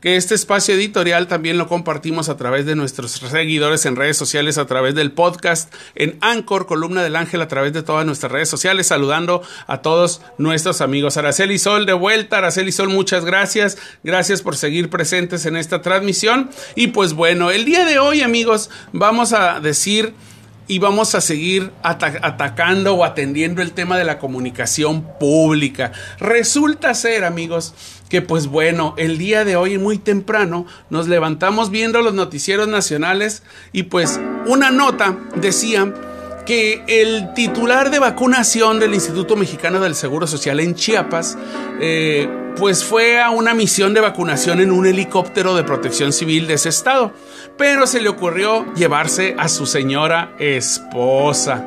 que este espacio editorial también lo compartimos a través de nuestros seguidores en redes sociales, a través del podcast, en Anchor, Columna del Ángel, a través de todas nuestras redes sociales, saludando a todos nuestros amigos. Araceli Sol de vuelta, Araceli Sol, muchas gracias, gracias por seguir presentes en esta transmisión. Y pues bueno, el día de hoy amigos, vamos a decir y vamos a seguir atacando o atendiendo el tema de la comunicación pública. Resulta ser, amigos, que pues bueno, el día de hoy muy temprano nos levantamos viendo los noticieros nacionales y pues una nota decía que el titular de vacunación del Instituto Mexicano del Seguro Social en Chiapas, eh, pues fue a una misión de vacunación en un helicóptero de protección civil de ese estado, pero se le ocurrió llevarse a su señora esposa.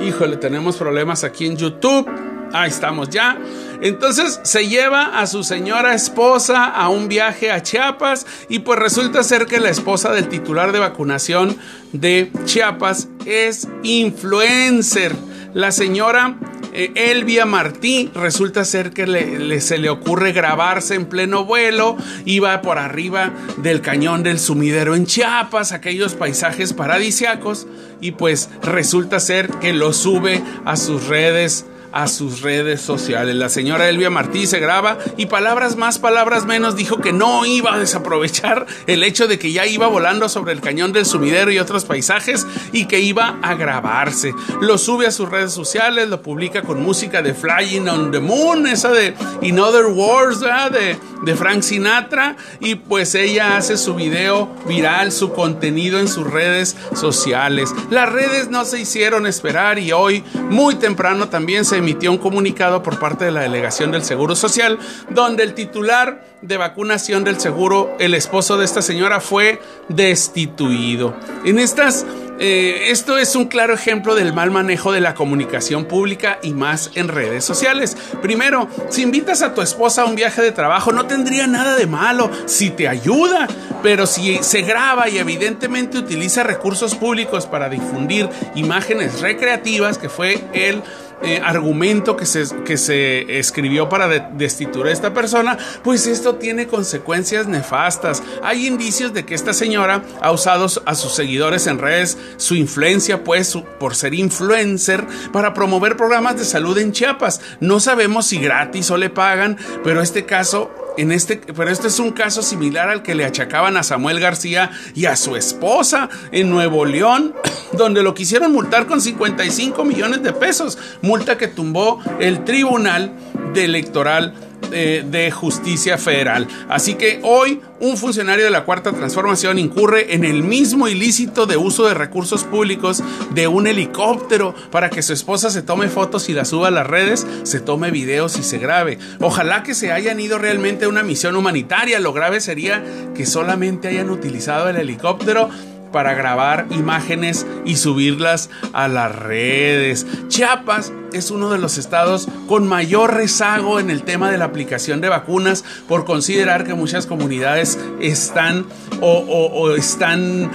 Híjole, tenemos problemas aquí en YouTube. Ahí estamos ya. Entonces se lleva a su señora esposa a un viaje a Chiapas y pues resulta ser que la esposa del titular de vacunación de Chiapas es influencer. La señora eh, Elvia Martí resulta ser que se le ocurre grabarse en pleno vuelo, iba por arriba del cañón del sumidero en Chiapas, aquellos paisajes paradisiacos, y pues resulta ser que lo sube a sus redes a sus redes sociales. La señora Elvia Martí se graba y palabras más, palabras menos dijo que no iba a desaprovechar el hecho de que ya iba volando sobre el cañón del sumidero y otros paisajes y que iba a grabarse. Lo sube a sus redes sociales, lo publica con música de Flying on the Moon, esa de In Other Words, de, de Frank Sinatra y pues ella hace su video viral, su contenido en sus redes sociales. Las redes no se hicieron esperar y hoy muy temprano también se emitió un comunicado por parte de la delegación del Seguro Social, donde el titular de vacunación del seguro, el esposo de esta señora, fue destituido. En estas eh, esto es un claro ejemplo del mal manejo de la comunicación pública y más en redes sociales. Primero, si invitas a tu esposa a un viaje de trabajo, no tendría nada de malo si te ayuda, pero si se graba y evidentemente utiliza recursos públicos para difundir imágenes recreativas, que fue el eh, argumento que se, que se escribió para destituir a esta persona, pues esto tiene consecuencias nefastas. Hay indicios de que esta señora ha usado a sus seguidores en redes su influencia, pues por ser influencer, para promover programas de salud en Chiapas. No sabemos si gratis o le pagan, pero este caso en este, pero este es un caso similar al que le achacaban a Samuel García y a su esposa en Nuevo León, donde lo quisieron multar con 55 millones de pesos, multa que tumbó el Tribunal de Electoral de, Justicia Federal. Así que hoy un funcionario de la Cuarta Transformación incurre en el mismo ilícito de uso de recursos públicos de un helicóptero para que su esposa se tome fotos y las suba a las redes, se tome videos y se grabe. Ojalá que se hayan ido realmente a una misión humanitaria. Lo grave sería que solamente hayan utilizado el helicóptero para grabar imágenes y subirlas a las redes. Chiapas es uno de los estados con mayor rezago en el tema de la aplicación de vacunas por considerar que muchas comunidades están o, están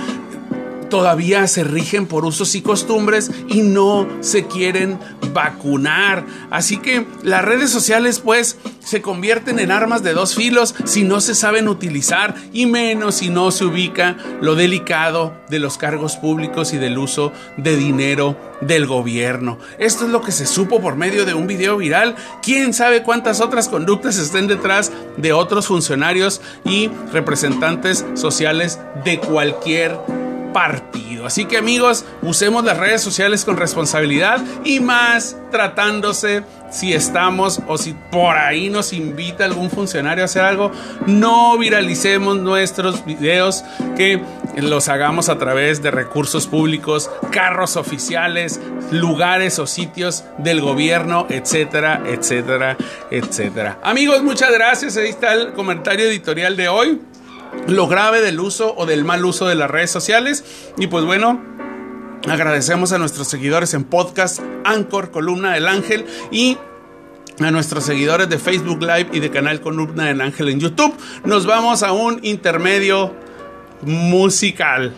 todavía se rigen por usos y costumbres y no se quieren vacunar. Así que las redes sociales pues se convierten en armas de dos filos si no se saben utilizar y menos si no se ubica lo delicado de los cargos públicos y del uso de dinero del gobierno. Esto es lo que se supo por medio de un video viral. ¿Quién sabe cuántas otras conductas estén detrás de otros funcionarios y representantes sociales de cualquier partido. Así que amigos, usemos las redes sociales con responsabilidad y más tratándose si estamos o si por ahí nos invita algún funcionario a hacer algo, no viralicemos nuestros videos que los hagamos a través de recursos públicos, carros oficiales, lugares o sitios del gobierno, etcétera, etcétera, etcétera. Amigos, muchas gracias. Ahí está el comentario editorial de hoy lo grave del uso o del mal uso de las redes sociales. Y pues bueno, agradecemos a nuestros seguidores en podcast, Anchor, Columna del Ángel y a nuestros seguidores de Facebook Live y de canal Columna del Ángel en YouTube. Nos vamos a un intermedio musical.